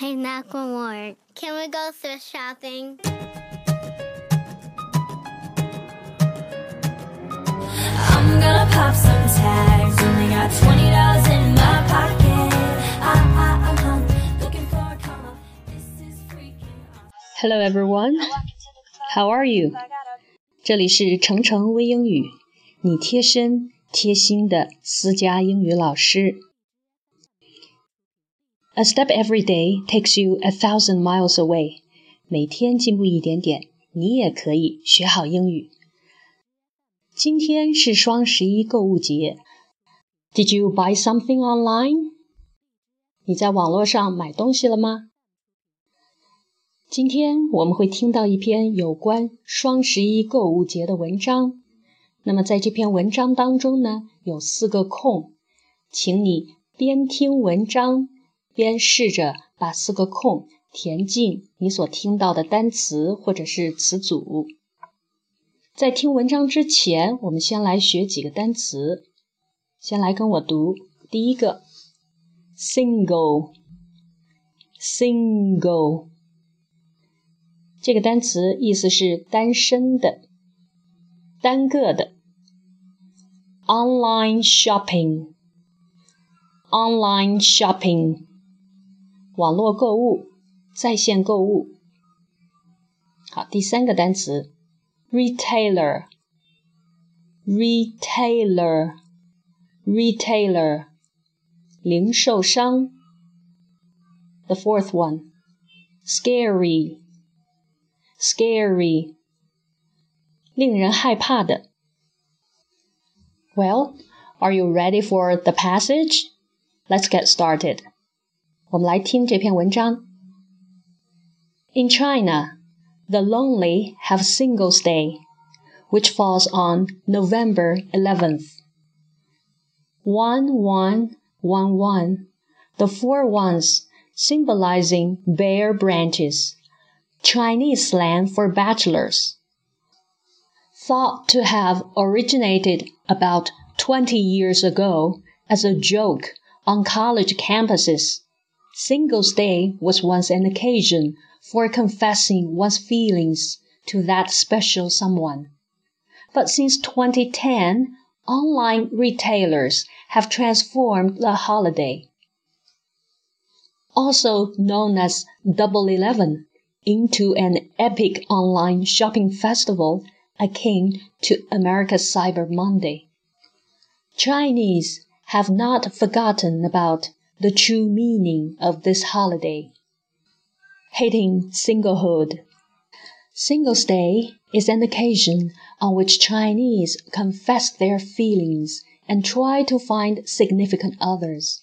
Hey, Macklemore, can we go thrift shopping? I'm gonna pop some tags. Only got twenty dollars in my pocket. I, I, I'm looking for a come. This is freaking awesome. Hello, everyone. How are you? 这里是程程微英语，你贴身贴心的私家英语老师。A step every day takes you a thousand miles away。每天进步一点点，你也可以学好英语。今天是双十一购物节。Did you buy something online？你在网络上买东西了吗？今天我们会听到一篇有关双十一购物节的文章。那么在这篇文章当中呢，有四个空，请你边听文章边试着把四个空填进你所听到的单词或者是词组。在听文章之前，我们先来学几个单词。先来跟我读第一个，single，single。这个单词意思是单身的、单个的。online shopping，online shopping，网络购物、在线购物。好，第三个单词，retailer，retailer，retailer，零售商。The fourth one, scary, scary，令人害怕的。Well, are you ready for the passage? Let's get started. 我们来听这篇文章。In China, the lonely have Singles Day, which falls on November 11th. One, one, one, one, the four ones symbolizing bare branches, Chinese slang for bachelors. Thought to have originated about 20 years ago as a joke on college campuses. Singles Day was once an occasion for confessing one's feelings to that special someone. But since 2010, online retailers have transformed the holiday. Also known as Double Eleven, into an epic online shopping festival akin to America's Cyber Monday. Chinese have not forgotten about the true meaning of this holiday. Hating singlehood. Singles Day is an occasion on which Chinese confess their feelings and try to find significant others.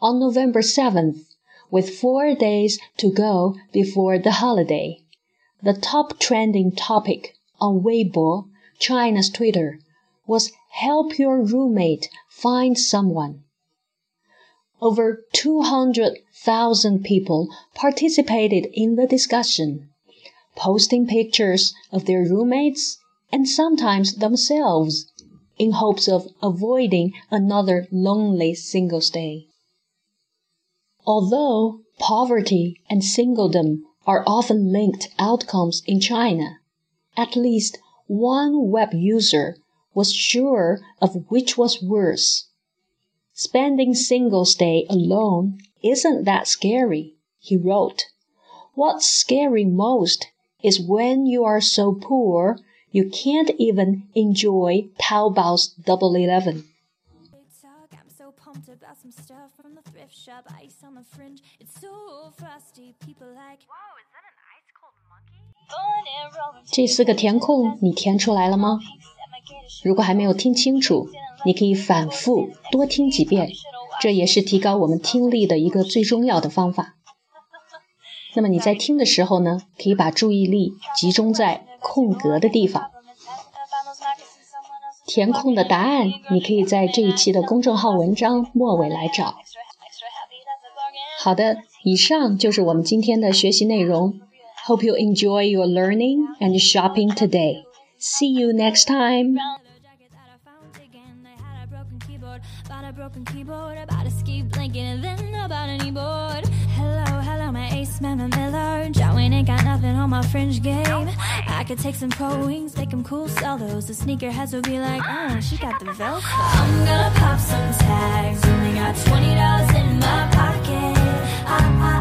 On November 7th, with four days to go before the holiday, the top trending topic on Weibo, China's Twitter, was help your roommate find someone. Over 200,000 people participated in the discussion, posting pictures of their roommates and sometimes themselves in hopes of avoiding another lonely Singles Day. Although poverty and singledom are often linked outcomes in China, at least one web user was sure of which was worse. Spending Singles Day alone isn't that scary, he wrote. What's scary most is when you are so poor you can't even enjoy Taobao's Double Eleven. Talk, I'm so pumped about some stuff from the thrift shop. Ice on the fringe, it's so frosty. People like, Whoa, is that an ice cold monkey? born and rolling. 这四个填空你填出来了吗？如果还没有听清楚， 你可以反复多听几遍，这也是提高我们听力的一个最重要的方法。那么你在听的时候呢，可以把注意力集中在空格的地方。填空的答案，你可以在这一期的公众号文章末尾来找。好的，以上就是我们今天的学习内容。Hope you enjoy your learning and shopping today. See you next time. About a broken keyboard, about a ski blanket, and then about a kneeboard. Hello, hello, my ace man, my Miller. John Wayne ain't got nothing on my fringe game. I could take some pro wings, make them cool, sell those. The sneakerheads will be like, oh, she got the velcro. I'm gonna pop some tags, only got $20 in my pocket. I, I